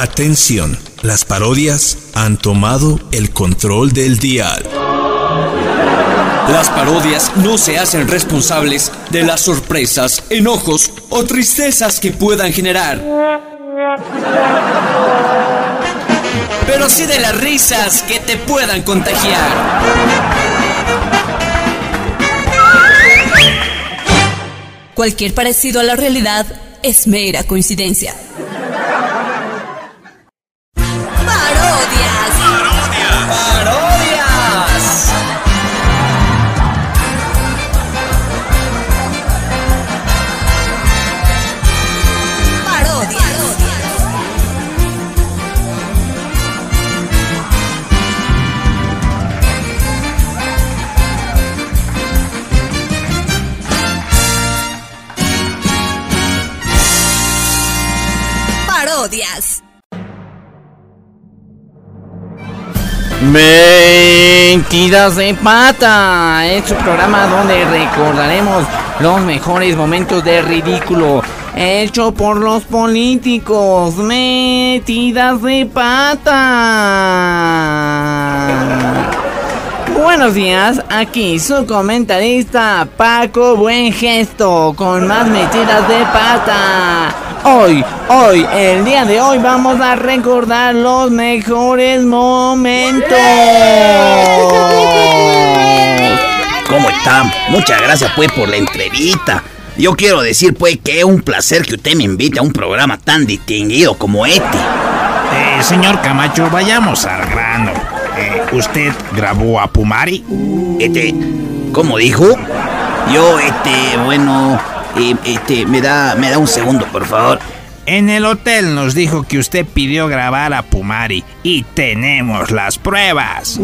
Atención, las parodias han tomado el control del dial. Las parodias no se hacen responsables de las sorpresas, enojos o tristezas que puedan generar. Pero sí de las risas que te puedan contagiar. Cualquier parecido a la realidad es mera coincidencia. Mentiras de pata, es su programa donde recordaremos los mejores momentos de ridículo hecho por los políticos. Mentiras de pata. Buenos días, aquí su comentarista Paco Buen Gesto con más metidas de pata. Hoy, hoy, el día de hoy vamos a recordar los mejores momentos. ¿Cómo están? Muchas gracias pues por la entrevista. Yo quiero decir pues que es un placer que usted me invite a un programa tan distinguido como este. Eh, señor Camacho, vayamos al grano. Eh, ¿Usted grabó a Pumari? Este, ¿cómo dijo? Yo, este, bueno, eh, este, me da, me da un segundo, por favor. En el hotel nos dijo que usted pidió grabar a Pumari y tenemos las pruebas.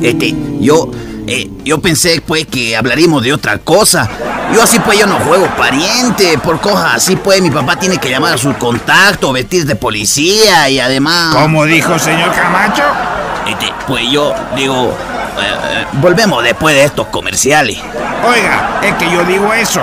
Este, yo, eh, yo pensé pues que hablaríamos de otra cosa. Yo así pues yo no juego pariente, por cosas así pues mi papá tiene que llamar a su contacto, vestir de policía y además... ¿Cómo dijo señor Camacho? Este, pues yo digo, eh, eh, volvemos después de estos comerciales. Oiga, es que yo digo eso.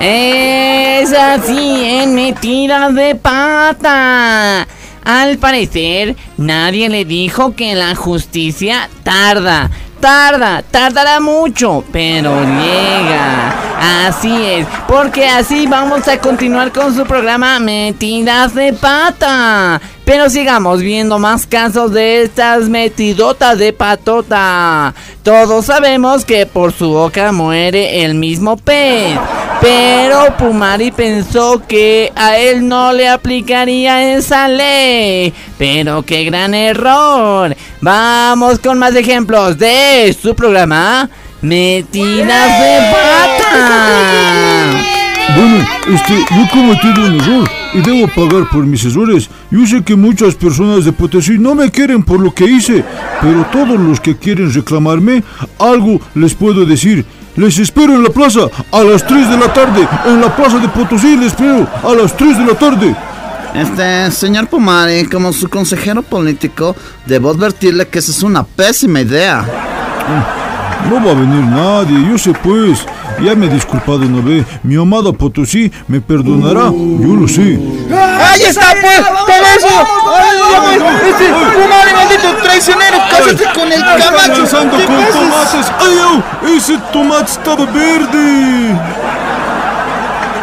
Es así, en metidas de pata. Al parecer, nadie le dijo que la justicia tarda. Tarda, tardará mucho, pero llega. Así es, porque así vamos a continuar con su programa Metidas de Pata. Pero sigamos viendo más casos de estas metidotas de patota. Todos sabemos que por su boca muere el mismo pez. Pero Pumari pensó que a él no le aplicaría esa ley. Pero qué gran error. Vamos con más ejemplos de su programa Metidas de Pata. Bueno, este, yo he cometido un error y debo pagar por mis errores. Yo sé que muchas personas de Potosí no me quieren por lo que hice, pero todos los que quieren reclamarme, algo les puedo decir. Les espero en la plaza a las 3 de la tarde. En la plaza de Potosí les espero a las 3 de la tarde. Este, señor Pumari, como su consejero político, debo advertirle que esa es una pésima idea. No va a venir nadie, yo sé pues. Ya me he disculpado una vez. Mi amada Potosí me perdonará, yo lo sé. ¡Ahí está, pues! ¡Por eso! ¡Ay! ¡Este Pumari, maldito traicionero! ¡Cásate con el Camacho! ¿Qué con tomates. ¡Ay! ¡Ese tomate estaba verde!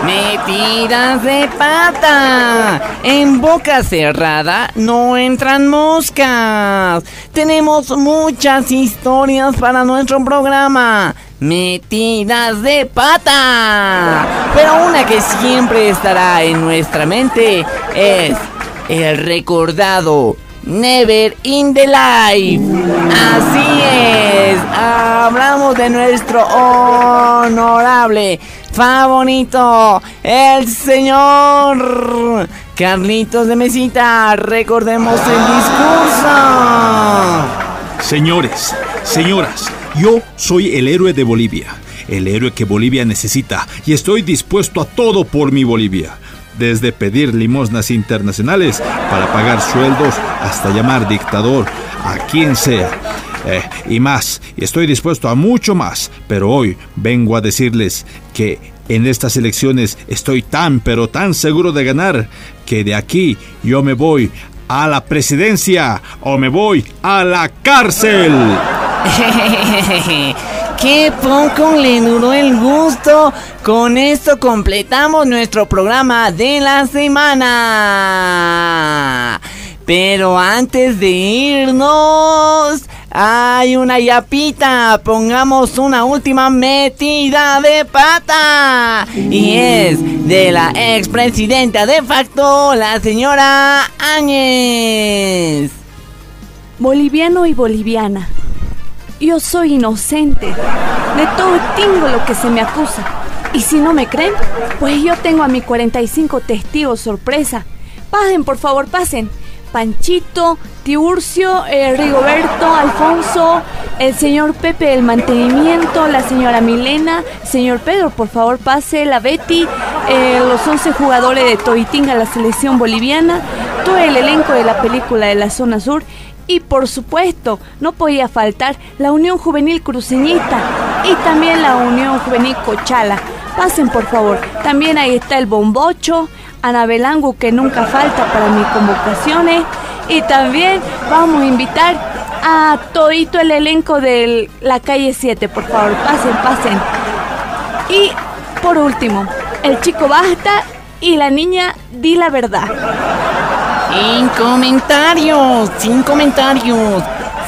Metidas de pata. En boca cerrada no entran moscas. Tenemos muchas historias para nuestro programa. Metidas de pata. Pero una que siempre estará en nuestra mente es el recordado Never in the Life. Así es. Hablamos de nuestro honorable, favorito, el señor Carlitos de Mesita. Recordemos el discurso. Señores, señoras, yo soy el héroe de Bolivia, el héroe que Bolivia necesita y estoy dispuesto a todo por mi Bolivia. Desde pedir limosnas internacionales para pagar sueldos hasta llamar dictador a quien sea. Eh, y más, y estoy dispuesto a mucho más, pero hoy vengo a decirles que en estas elecciones estoy tan pero tan seguro de ganar que de aquí yo me voy a la presidencia o me voy a la cárcel. ¡Qué poco le duró el gusto! Con esto completamos nuestro programa de la semana. Pero antes de irnos, hay una yapita. Pongamos una última metida de pata. Y es de la expresidenta de facto, la señora Áñez. Boliviano y boliviana. Yo soy inocente. De todo tengo lo que se me acusa. Y si no me creen, pues yo tengo a mi 45 testigos sorpresa. Pasen, por favor, pasen. Panchito, Tiburcio, eh, Rigoberto, Alfonso, el señor Pepe del mantenimiento, la señora Milena, señor Pedro, por favor pase, la Betty, eh, los 11 jugadores de Toitinga, la selección boliviana, todo el elenco de la película de la zona sur y por supuesto, no podía faltar la Unión Juvenil Cruceñita y también la Unión Juvenil Cochala. Pasen por favor. También ahí está el Bombocho, Anabelangu que nunca falta para mis convocaciones. Y también vamos a invitar a todito el elenco de la calle 7, por favor. Pasen, pasen. Y por último, el chico basta y la niña di la verdad. Sin comentarios, sin comentarios,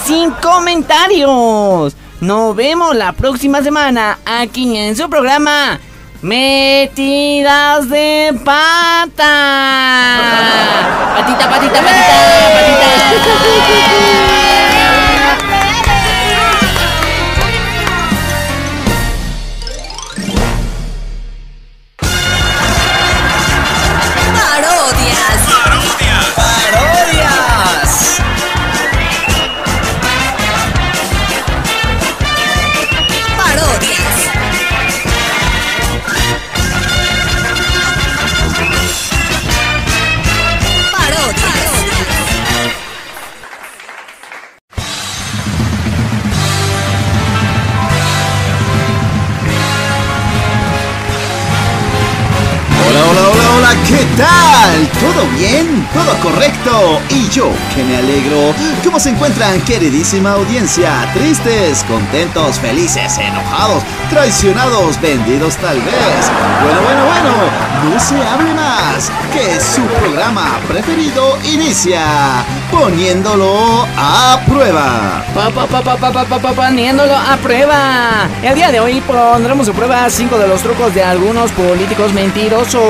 sin comentarios. Nos vemos la próxima semana aquí en su programa Metidas de pata. Patita, patita, patita, patita. tal? ¿Todo bien? ¿Todo correcto? Y yo, que me alegro. ¿Cómo se encuentran, queridísima audiencia? ¿Tristes, contentos, felices, enojados, traicionados, vendidos tal vez? Bueno, bueno, bueno, no se hable más, que su programa preferido inicia poniéndolo a prueba. Pa, pa, pa, poniéndolo a prueba. El día de hoy pondremos a prueba cinco de los trucos de algunos políticos mentirosos.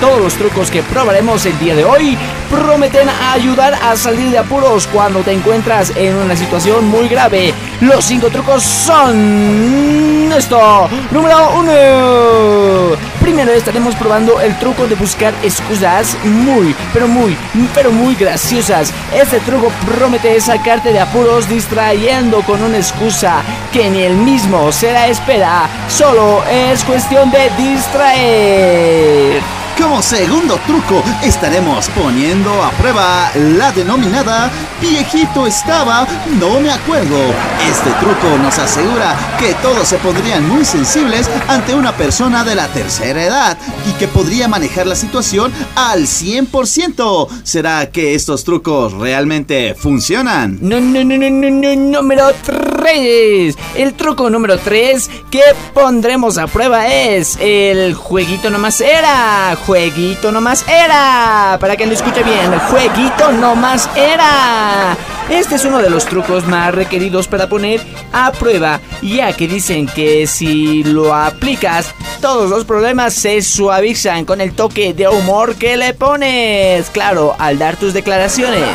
Todos los trucos que probaremos el día de hoy prometen ayudar a salir de apuros cuando te encuentras en una situación muy grave. Los cinco trucos son esto. Número uno. Primero estaremos probando el truco de buscar excusas muy, pero muy, pero muy graciosas. Este truco promete sacarte de apuros distrayendo con una excusa que ni el mismo se la espera. Solo es cuestión de distraer. Como segundo truco, estaremos poniendo a prueba la denominada viejito estaba, no me acuerdo. Este truco nos asegura que todos se pondrían muy sensibles ante una persona de la tercera edad y que podría manejar la situación al 100%. ¿Será que estos trucos realmente funcionan? No, no, no, no, no, no, número 3. El truco número 3 que pondremos a prueba es el jueguito nomás era. Jueguito nomás era. Para que lo escuche bien, jueguito nomás era. Este es uno de los trucos más requeridos para poner a prueba, ya que dicen que si lo aplicas, todos los problemas se suavizan con el toque de humor que le pones. Claro, al dar tus declaraciones.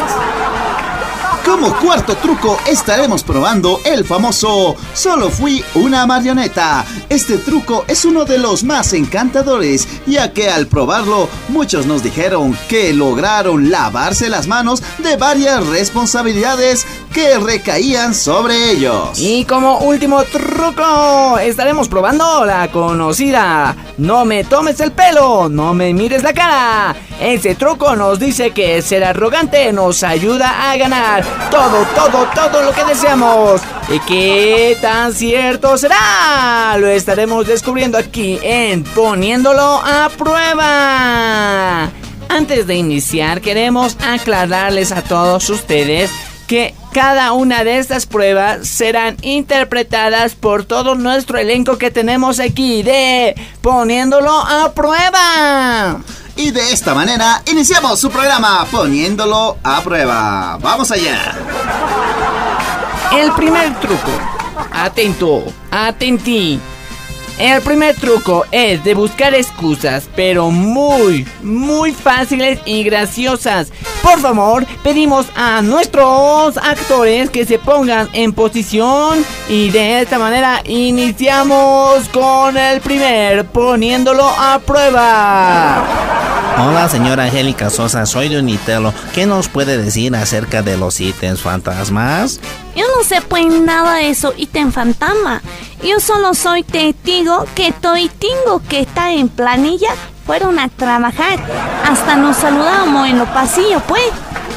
Como cuarto truco estaremos probando el famoso Solo fui una marioneta. Este truco es uno de los más encantadores, ya que al probarlo muchos nos dijeron que lograron lavarse las manos de varias responsabilidades que recaían sobre ellos. Y como último truco, estaremos probando la conocida No me tomes el pelo, no me mires la cara. Ese truco nos dice que ser arrogante nos ayuda a ganar todo, todo, todo lo que deseamos. ¿Y qué tan cierto será? Lo estaremos descubriendo aquí en Poniéndolo a prueba. Antes de iniciar, queremos aclararles a todos ustedes que cada una de estas pruebas serán interpretadas por todo nuestro elenco que tenemos aquí de Poniéndolo a prueba. Y de esta manera iniciamos su programa poniéndolo a prueba. Vamos allá. El primer truco. Atento, atentí. El primer truco es de buscar excusas, pero muy, muy fáciles y graciosas. Por favor, pedimos a nuestros actores que se pongan en posición y de esta manera iniciamos con el primer poniéndolo a prueba. Hola, señora Angélica Sosa, soy de Unitelo. ¿Qué nos puede decir acerca de los ítems fantasmas? Yo no sé pues nada de eso ítem fantasma. Yo solo soy testigo que Toitingo que está en planilla fueron a trabajar. Hasta nos saludamos en los pasillos, pues.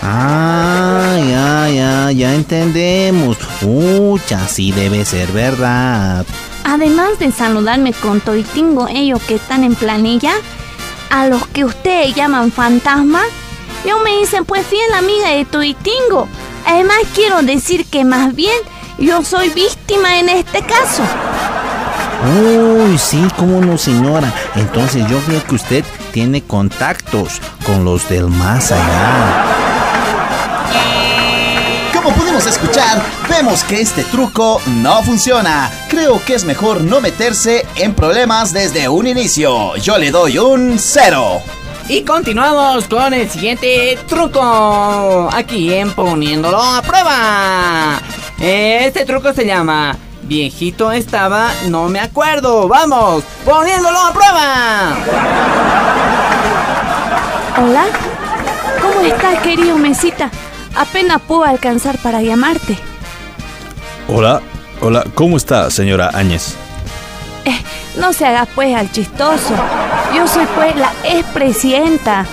Ah, ya, ya, ya entendemos. Ucha, sí debe ser verdad. Además de saludarme con Toitingo, ellos que están en planilla, a los que ustedes llaman fantasma, yo me dicen pues fiel amiga de Toitingo. Además quiero decir que más bien yo soy víctima en este caso. Uy, sí, cómo no, señora. Entonces yo veo que usted tiene contactos con los del más allá. Como pudimos escuchar, vemos que este truco no funciona. Creo que es mejor no meterse en problemas desde un inicio. Yo le doy un cero. Y continuamos con el siguiente truco. Aquí en poniéndolo a prueba. Este truco se llama Viejito estaba, no me acuerdo. Vamos, poniéndolo a prueba. Hola. ¿Cómo estás, querido Mesita? Apenas puedo alcanzar para llamarte. Hola, hola, ¿cómo está, señora Áñez? Eh, no se haga pues al chistoso. Yo soy pues la expresidenta.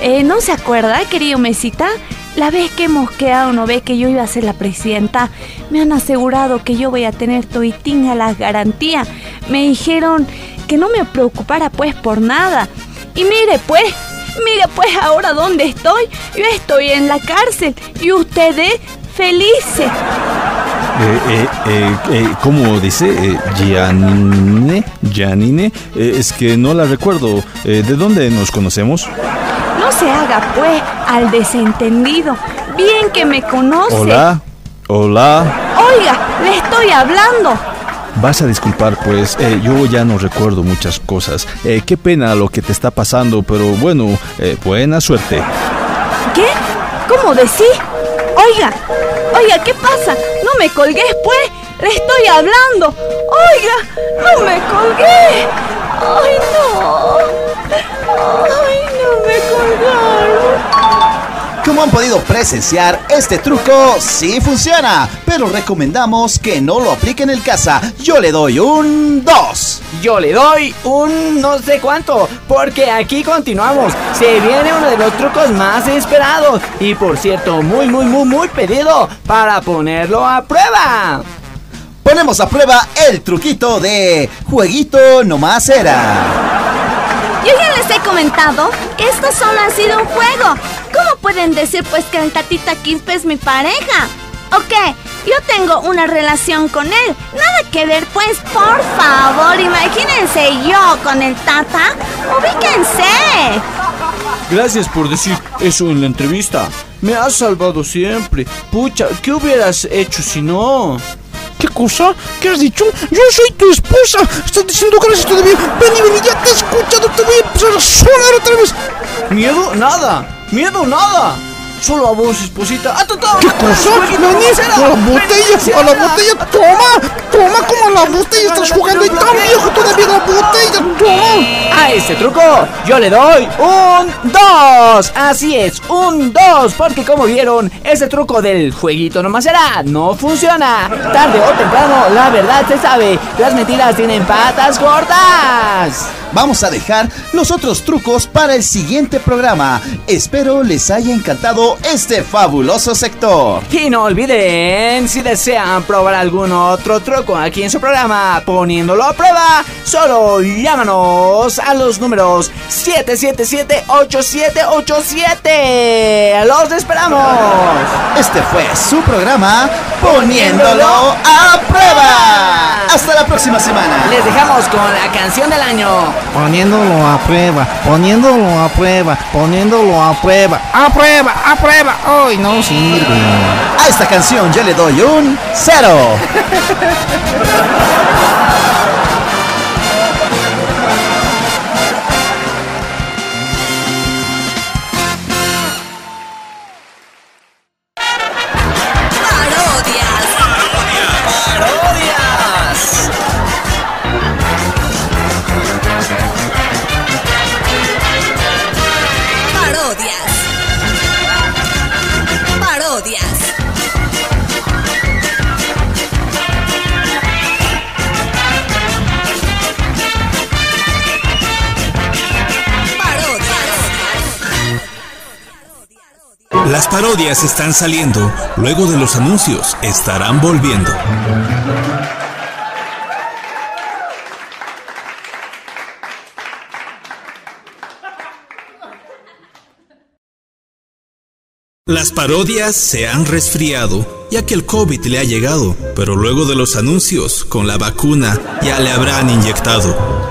Eh, ¿No se acuerda, querido Mesita? La vez que hemos quedado, no ve que yo iba a ser la presidenta. Me han asegurado que yo voy a tener toitín a las garantías. Me dijeron que no me preocupara pues por nada. Y mire pues, mire pues ahora dónde estoy. Yo estoy en la cárcel y ustedes felices. Eh, eh, eh, eh, ¿Cómo dice? Eh, Gianine, Gianine, Eh, es que no la recuerdo. Eh, ¿De dónde nos conocemos? Se haga pues al desentendido. Bien que me conoce. Hola, hola. Oiga, le estoy hablando. Vas a disculpar, pues eh, yo ya no recuerdo muchas cosas. Eh, qué pena lo que te está pasando, pero bueno, eh, buena suerte. ¿Qué? ¿Cómo decís? Oiga, oiga, ¿qué pasa? No me colgues, pues. Le estoy hablando. Oiga, no me colgué. Ay, no. Ay. Como han podido presenciar, este truco sí funciona, pero recomendamos que no lo apliquen en casa. Yo le doy un 2. Yo le doy un no sé cuánto, porque aquí continuamos. Se viene uno de los trucos más esperados y por cierto, muy, muy, muy, muy pedido para ponerlo a prueba. Ponemos a prueba el truquito de jueguito nomás era. Yo ya les he comentado que esto solo ha sido un juego. ¿Cómo pueden decir pues que el tatita Quispe es mi pareja? Ok, yo tengo una relación con él. Nada que ver pues, por favor, imagínense yo con el tata. Ubíquense. Gracias por decir eso en la entrevista. Me has salvado siempre. Pucha, ¿qué hubieras hecho si no? ¿Qué cosa? ¿Qué has dicho? Yo soy tu esposa. Estás diciendo gracias todavía. Ven y ven y ya te he escuchado. Te voy a empezar a sonar otra vez. ¿Miedo? Nada. ¿Miedo? Nada. Solo a vos, esposita. ¡Ah, tata! ¿Qué cosa? Nani, a la botella, a la botella, toma, toma como a la botella estás jugando y tan viejo todavía la botella, toma. A este truco yo le doy un 2. Así es, un 2. Porque como vieron, ese truco del jueguito nomás será, no funciona. Tarde o temprano, la verdad se sabe. Las mentiras tienen patas cortas. Vamos a dejar los otros trucos para el siguiente programa. Espero les haya encantado este fabuloso sector. Y no olviden, si desean probar algún otro truco aquí en su programa, poniéndolo a prueba, solo llámanos a los números 777-8787. ¡Los esperamos! Este fue su programa Poniéndolo a prueba. Hasta la próxima semana. Les dejamos con la canción del año. Poniéndolo a prueba, poniéndolo a prueba, poniéndolo a prueba. A prueba, a prueba. Hoy no sirve. A esta canción yo le doy un cero. parodias están saliendo, luego de los anuncios estarán volviendo. Las parodias se han resfriado, ya que el COVID le ha llegado, pero luego de los anuncios, con la vacuna, ya le habrán inyectado.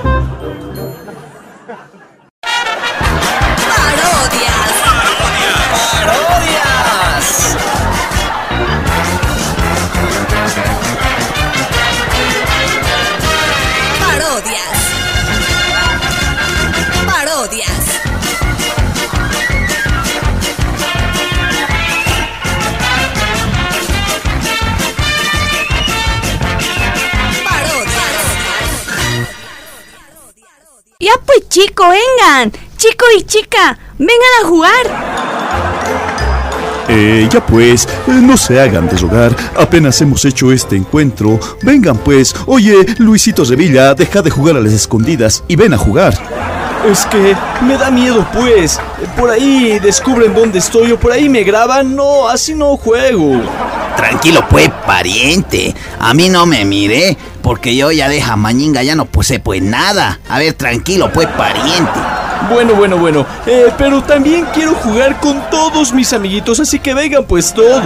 Chico, vengan. Chico y chica, vengan a jugar. Eh, ya pues, eh, no se hagan deshogar. Apenas hemos hecho este encuentro. Vengan pues. Oye, Luisito Sevilla, deja de jugar a las escondidas y ven a jugar. Es que me da miedo, pues. Por ahí descubren dónde estoy o por ahí me graban. No, así no juego. Tranquilo, pues, pariente. A mí no me miré, porque yo ya de Jamañinga ya no puse pues nada. A ver, tranquilo, pues, pariente. Bueno, bueno, bueno. Eh, pero también quiero jugar con todos mis amiguitos, así que vengan pues todos.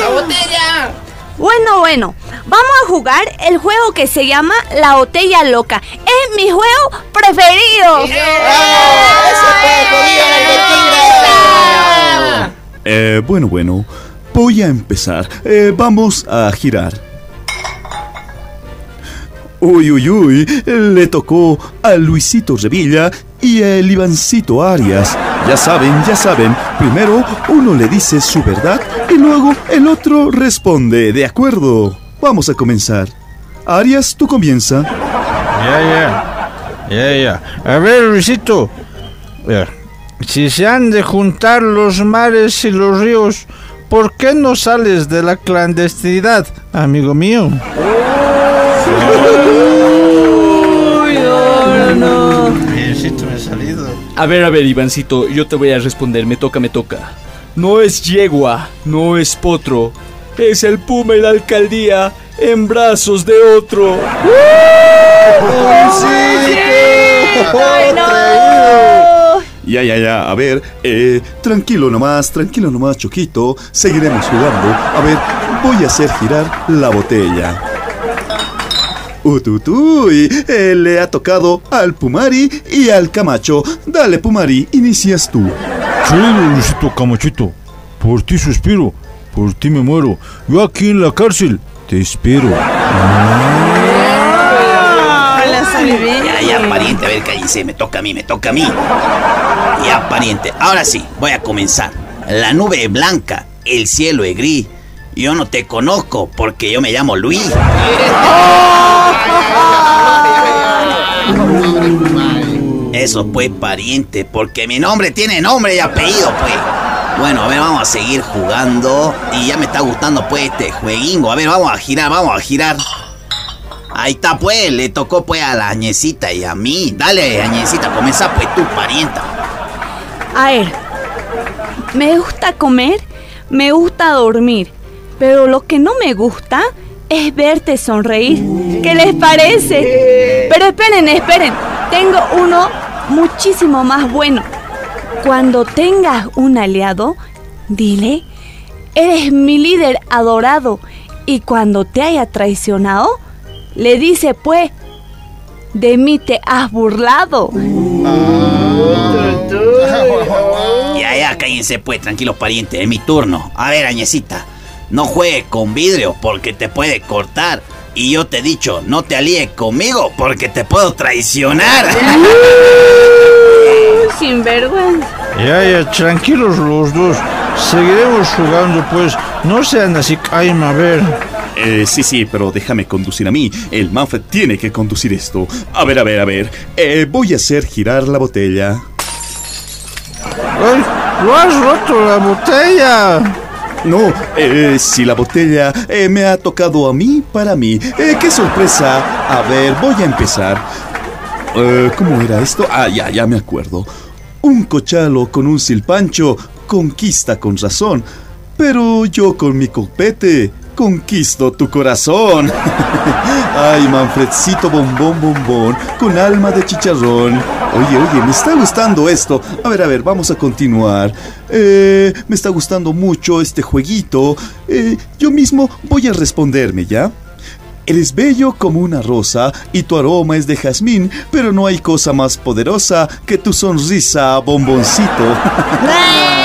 ¡La botella! Bueno, bueno, vamos a jugar el juego que se llama La Botella Loca. Es mi juego preferido. Eh, bueno, bueno. Voy a empezar. Eh, vamos a girar. Uy, uy, uy. Le tocó a Luisito Revilla y a el Ivancito Arias. Ya saben, ya saben. Primero uno le dice su verdad y luego el otro responde. De acuerdo. Vamos a comenzar. Arias, tú comienza. Ya, ya. Ya, ya. A ver, Luisito. Si se han de juntar los mares y los ríos, ¿por qué no sales de la clandestinidad, amigo mío? Uy, no, me ha salido. A ver, a ver, Ivancito, yo te voy a responder. Me toca, me toca. No es yegua, no es potro. Es el puma y la alcaldía en brazos de otro. ¡Ay, no! Ya, ya, ya. A ver, eh, tranquilo nomás, tranquilo nomás, Choquito. Seguiremos jugando. A ver, voy a hacer girar la botella. Ututuy, eh, le ha tocado al Pumari y al Camacho. Dale, Pumari, inicias tú. Chido, Luisito Camachito. Por ti suspiro, por ti me muero. Yo aquí en la cárcel te espero. Ya, ya, pariente, a ver, cállense, me toca a mí, me toca a mí. Ya, pariente, ahora sí, voy a comenzar. La nube es blanca, el cielo es gris. Yo no te conozco porque yo me llamo Luis. Eso pues, pariente, porque mi nombre tiene nombre y apellido, pues. Bueno, a ver, vamos a seguir jugando. Y ya me está gustando, pues, este jueguingo. A ver, vamos a girar, vamos a girar. Ahí está, pues, le tocó pues a la añecita y a mí. Dale, añecita, comienza pues tu parienta. A ver, me gusta comer, me gusta dormir, pero lo que no me gusta es verte sonreír. ¿Qué les parece? Pero esperen, esperen, tengo uno muchísimo más bueno. Cuando tengas un aliado, dile, eres mi líder adorado. Y cuando te haya traicionado, le dice pues, de mí te has burlado. Ya, ya, cállense pues, tranquilos parientes, es mi turno. A ver, añecita, no juegues con vidrio porque te puede cortar. Y yo te he dicho, no te alíes conmigo porque te puedo traicionar. Sin vergüenza. Ya, ya, tranquilos los dos. Seguiremos jugando, pues. No sean así, caima, a ver. Eh, sí, sí, pero déjame conducir a mí. El Manfred tiene que conducir esto. A ver, a ver, a ver. Eh, voy a hacer girar la botella. ¡Ay! ¡Lo has roto la botella! No, eh, si la botella eh, me ha tocado a mí, para mí. Eh, ¡Qué sorpresa! A ver, voy a empezar. ¿Cómo era esto? Ah, ya, ya me acuerdo. Un cochalo con un silpancho conquista con razón, pero yo con mi copete conquisto tu corazón. Ay, Manfredcito bombón bombón, con alma de chicharrón. Oye, oye, me está gustando esto. A ver, a ver, vamos a continuar. Eh, me está gustando mucho este jueguito. Eh, yo mismo voy a responderme, ¿ya? Eres bello como una rosa y tu aroma es de jazmín, pero no hay cosa más poderosa que tu sonrisa, bomboncito.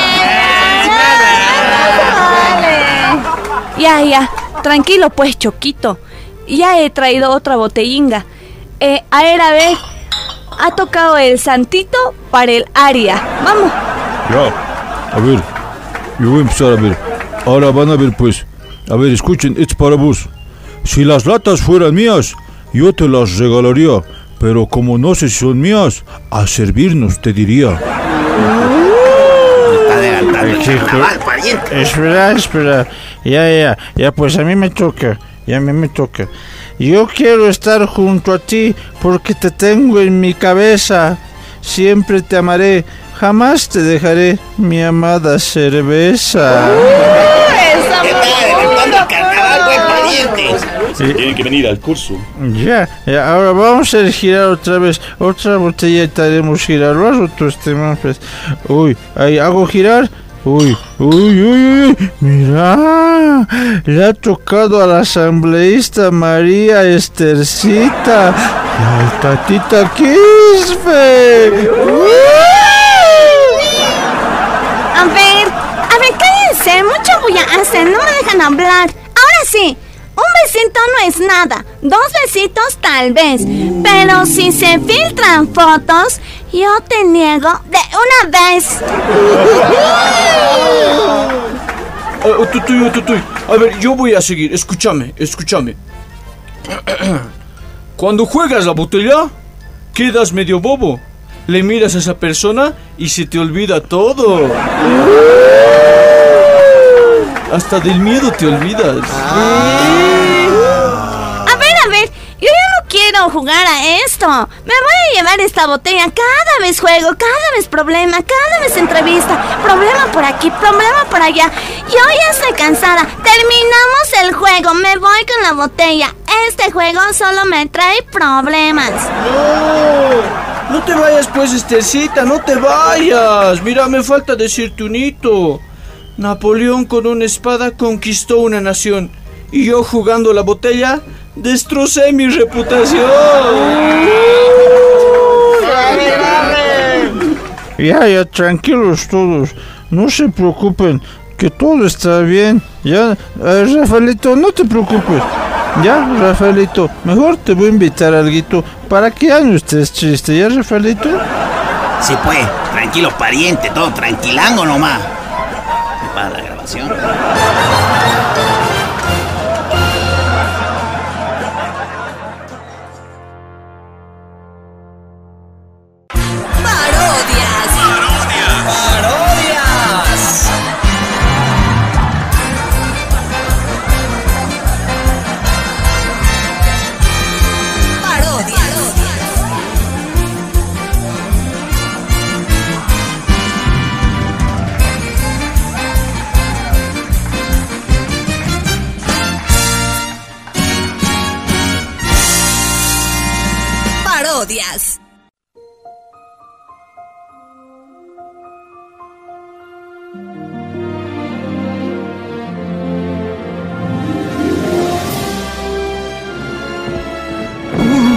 Ya, ya, tranquilo pues, Choquito. Ya he traído otra botellinga. Eh, a ver, a ver. Ha tocado el santito para el aria. Vamos. Ya, a ver, yo voy a empezar a ver. Ahora van a ver pues. A ver, escuchen, es para vos. Si las latas fueran mías, yo te las regalaría. Pero como no sé si son mías, a servirnos te diría. Adelantando el Chico. carnaval, pariente. Espera, espera. Ya, ya, ya, pues a mí me toca. Ya a mí me toca. Yo quiero estar junto a ti porque te tengo en mi cabeza. Siempre te amaré. Jamás te dejaré, mi amada cerveza. Está adelantando el carnaval, buen pariente. Tienen que venir al curso. Ya, ya, ahora vamos a girar otra vez. Otra botella y haremos girar. Lo has roto este Manfred. Uy, ahí hago girar. Uy, uy, uy, uy, mira, le ha tocado a la asambleísta María Estercita y al tatita Quispe. A ver, a ver, cállense, mucho voy a hacer, no me dejan hablar. Ahora sí, besito no es nada, dos besitos tal vez, pero si se filtran fotos, yo te niego de una vez. Ah, tutuy, tutuy. A ver, yo voy a seguir. Escúchame, escúchame. Cuando juegas la botella, quedas medio bobo. Le miras a esa persona y se te olvida todo. Hasta del miedo te olvidas. A ver, a ver, yo ya no quiero jugar a esto. Me voy a llevar esta botella. Cada vez juego, cada vez problema, cada vez entrevista. Problema por aquí, problema por allá. Yo ya estoy cansada. Terminamos el juego. Me voy con la botella. Este juego solo me trae problemas. No, no te vayas pues, Estercita, no te vayas. Mira, me falta decirte un hito. Napoleón con una espada conquistó una nación. Y yo jugando la botella, destrocé mi reputación. Ya, ya, tranquilos todos. No se preocupen, que todo está bien. Ya, eh, Rafaelito, no te preocupes. Ya, Rafaelito, mejor te voy a invitar a algo para que ya no estés triste. ¿Ya, Rafaelito? Sí, pues, tranquilo, pariente, todo tranquilango nomás. Para la grabación.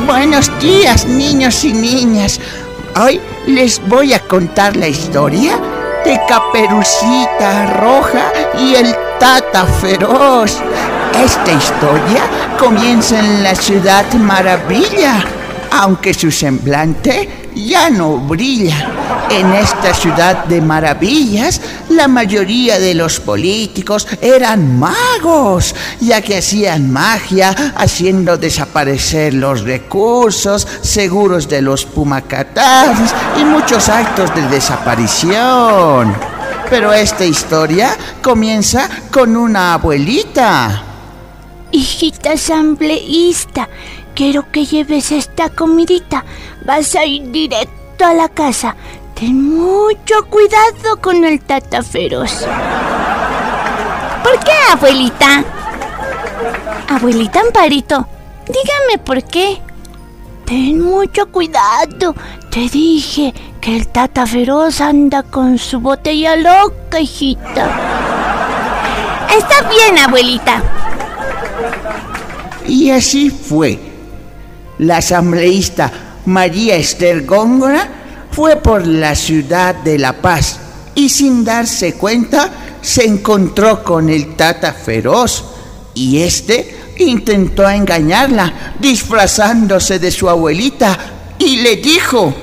Buenos días, niños y niñas. Hoy les voy a contar la historia de Caperucita Roja y el Tata Feroz. Esta historia comienza en la ciudad Maravilla, aunque su semblante ya no brilla. En esta ciudad de maravillas, la mayoría de los políticos eran magos, ya que hacían magia haciendo desaparecer los recursos, seguros de los pumacatares y muchos actos de desaparición. Pero esta historia comienza con una abuelita. Hijita asambleísta, quiero que lleves esta comidita. Vas a ir directo a la casa. Ten mucho cuidado con el tata feroz. ¿Por qué, abuelita? Abuelita Amparito, dígame por qué. Ten mucho cuidado. Te dije que el tata feroz anda con su botella loca, hijita. Está bien, abuelita. Y así fue. La asambleísta María Esther Góngora fue por la ciudad de La Paz y sin darse cuenta se encontró con el Tata Feroz y este intentó engañarla disfrazándose de su abuelita y le dijo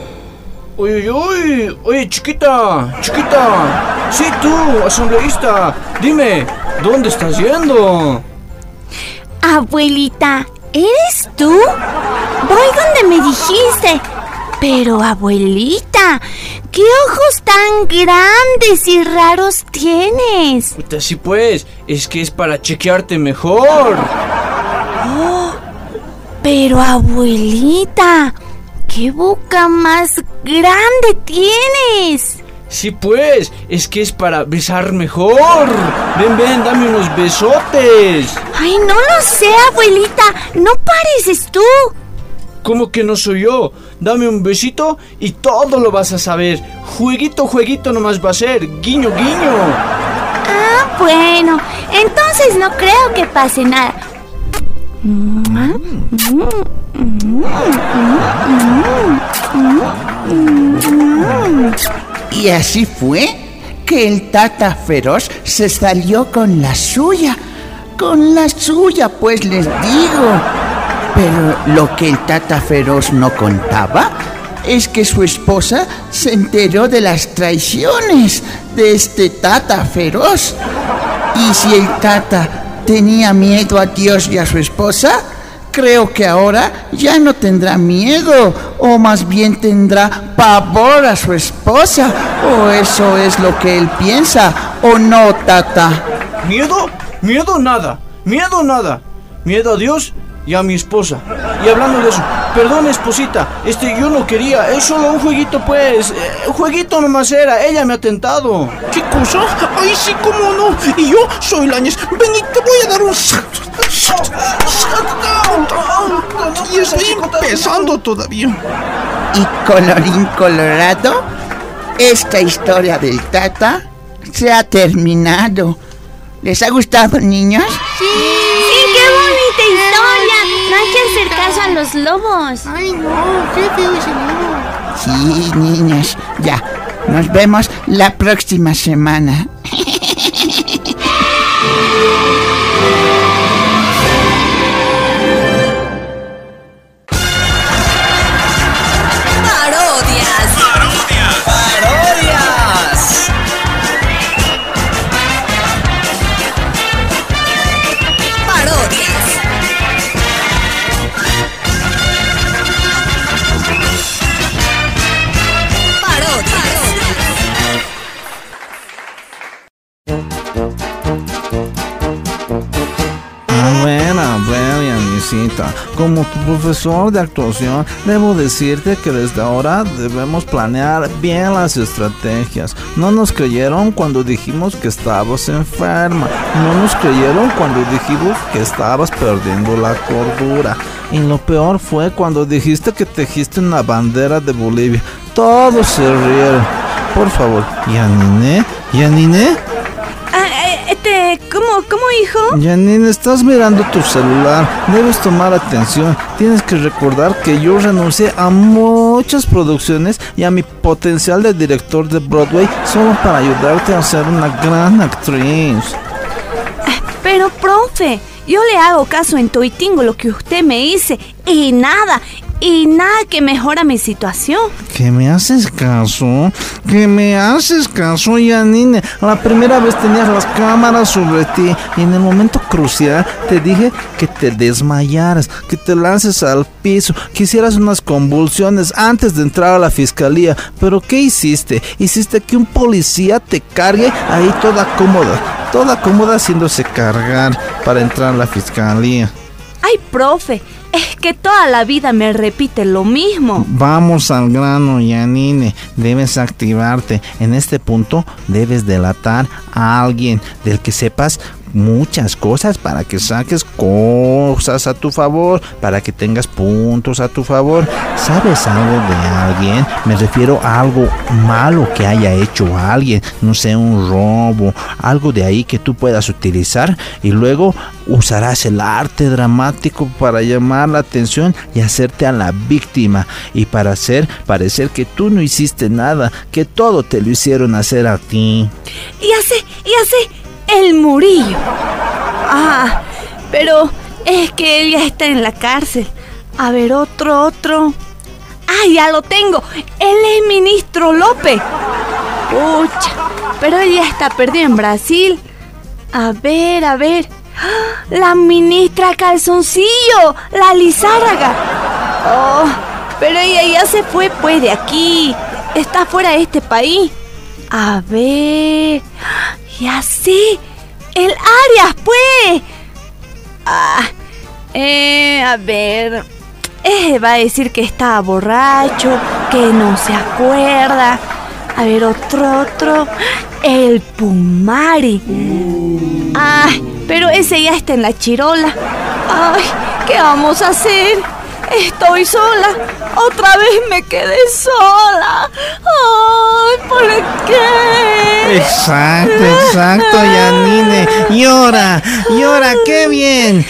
Oye, oye, oye, chiquita, chiquita. Sí, tú, asambleísta. Dime, ¿dónde estás yendo? Abuelita, ¿eres tú? Voy donde me dijiste. Pero abuelita, ¿qué ojos tan grandes y raros tienes? Sí pues, es que es para chequearte mejor. Oh, pero abuelita, ¿qué boca más grande tienes? Sí pues, es que es para besar mejor. Ven, ven, dame unos besotes. Ay, no lo sé, abuelita, no pareces tú. ¿Cómo que no soy yo? Dame un besito y todo lo vas a saber. Jueguito, jueguito nomás va a ser. Guiño, guiño. Ah, bueno. Entonces no creo que pase nada. Y así fue que el Tata Feroz se salió con la suya. Con la suya, pues les digo. Pero lo que el Tata Feroz no contaba es que su esposa se enteró de las traiciones de este Tata Feroz. Y si el Tata tenía miedo a Dios y a su esposa, creo que ahora ya no tendrá miedo, o más bien tendrá pavor a su esposa, o eso es lo que él piensa, o no, Tata. ¿Miedo? Miedo nada. Miedo nada. Miedo a Dios y a mi esposa. Y hablando de eso, perdón esposita, este yo no quería, es solo un jueguito pues, eh, un jueguito nomás era, ella me ha tentado. ¿Qué cosa? Ay, sí, cómo no. Y yo soy Lañez. Ven y te voy a dar un. Y estoy empezando todavía. Y colorín colorado, esta historia del Tata se ha terminado. ¿Les ha gustado, niños? Sí, sí, qué bonita historia. No hay que hacer caso a los lobos. Ay, no, qué feo ese lobo. Sí, niños, ya. Nos vemos la próxima semana. Como tu profesor de actuación, debo decirte que desde ahora debemos planear bien las estrategias. No nos creyeron cuando dijimos que estabas enferma. No nos creyeron cuando dijimos que estabas perdiendo la cordura. Y lo peor fue cuando dijiste que tejiste una bandera de Bolivia. Todos se rieron. por favor. Yanine, Yanine. Ah, ¿cómo, cómo, hijo? Yanine, estás mirando tu celular. Debes tomar atención. Tienes que recordar que yo renuncié a muchas producciones y a mi potencial de director de Broadway solo para ayudarte a ser una gran actriz. Pero, profe, yo le hago caso en toitingo lo que usted me dice y nada, y nada que mejora mi situación. ¿Que me haces caso? ¿Que me haces caso, Yanine? La primera vez tenías las cámaras sobre ti y en el momento crucial te dije que te desmayaras, que te lances al piso, que hicieras unas convulsiones antes de entrar a la fiscalía. Pero ¿qué hiciste? Hiciste que un policía te cargue ahí toda cómoda, toda cómoda haciéndose cargar para entrar a la fiscalía. Ay, profe, es que toda la vida me repite lo mismo. Vamos al grano, Yanine. Debes activarte. En este punto debes delatar a alguien del que sepas muchas cosas para que saques cosas a tu favor, para que tengas puntos a tu favor. ¿Sabes algo de alguien? Me refiero a algo malo que haya hecho alguien, no sé, un robo, algo de ahí que tú puedas utilizar y luego usarás el arte dramático para llamar la atención y hacerte a la víctima y para hacer parecer que tú no hiciste nada, que todo te lo hicieron hacer a ti. Y hace, y hace el Murillo. Ah, pero es que él ya está en la cárcel. A ver, otro, otro. Ah, ya lo tengo. Él es ministro López. Pucha, pero él ya está perdido en Brasil. A ver, a ver. La ministra Calzoncillo, la Lizárraga. Oh, pero ella ya se fue pues de aquí. Está fuera de este país. A ver. Ya sé. El Arias, pues. Ah, eh, a ver. Eh, va a decir que estaba borracho, que no se acuerda. A ver, otro, otro. El Pumari. Ay, pero ese ya está en la chirola. Ay, ¿qué vamos a hacer? Estoy sola. Otra vez me quedé sola. Ay, ¿por qué? Exacto, exacto, Yanine. Llora, llora, qué bien.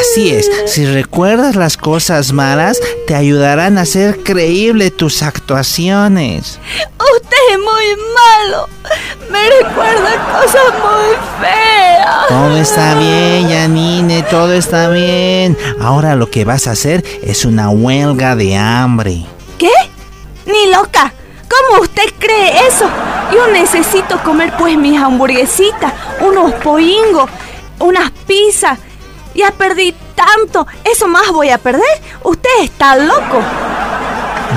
Así es, si recuerdas las cosas malas, te ayudarán a hacer creíble tus actuaciones. Usted es muy malo. Me recuerda cosas muy feas. Todo está bien, Yanine, todo está bien. Ahora lo que vas a hacer es una huelga de hambre. ¿Qué? Ni loca. ¿Cómo usted cree eso? Yo necesito comer pues mis hamburguesitas, unos poingos, unas pizzas. Ya perdí tanto. ¿Eso más voy a perder? Usted está loco.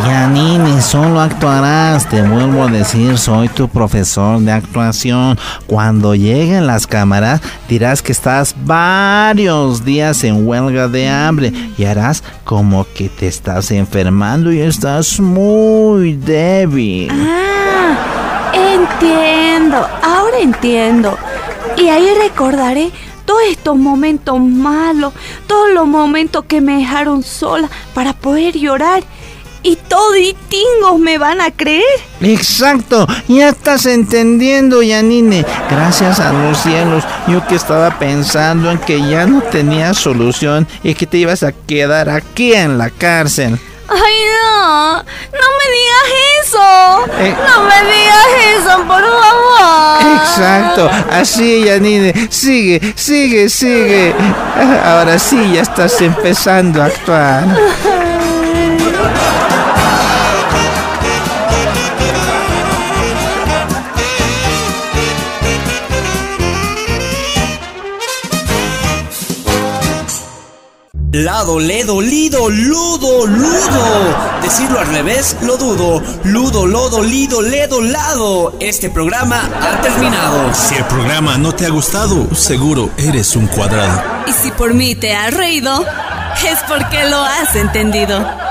Yanine, solo actuarás, te vuelvo a decir, soy tu profesor de actuación. Cuando lleguen las cámaras, dirás que estás varios días en huelga de hambre y harás como que te estás enfermando y estás muy débil. Ah, entiendo, ahora entiendo. Y ahí recordaré todos estos momentos malos, todos los momentos que me dejaron sola para poder llorar y toditingos me van a creer. Exacto, ya estás entendiendo, Yanine. Gracias a los cielos, yo que estaba pensando en que ya no tenía solución y que te ibas a quedar aquí en la cárcel. Ay, no, no me digas eso. Eh. No me digas eso, por favor. Exacto, así, Yanine. Sigue, sigue, sigue. Ahora sí, ya estás empezando a actuar. Lado, ledo, lido, ludo, ludo. Decirlo al revés, lo dudo. Ludo, lodo, lido, ledo, lado. Este programa ha terminado. Si el programa no te ha gustado, seguro eres un cuadrado. Y si por mí te has reído, es porque lo has entendido.